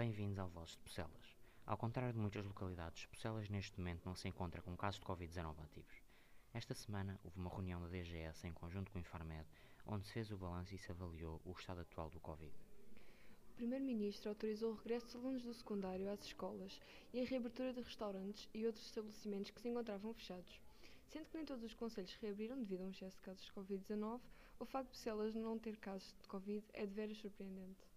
bem-vindos ao Vozes de Pucelas. Ao contrário de muitas localidades, Pucelas neste momento não se encontra com casos de Covid-19 ativos. Esta semana houve uma reunião da DGS em conjunto com o Infarmed, onde se fez o balanço e se avaliou o estado atual do Covid. O Primeiro-Ministro autorizou o regresso dos alunos do secundário às escolas e a reabertura de restaurantes e outros estabelecimentos que se encontravam fechados. Sendo que nem todos os conselhos reabriram devido a um excesso de casos de Covid-19, o facto de Pocelas não ter casos de Covid é de veras surpreendente.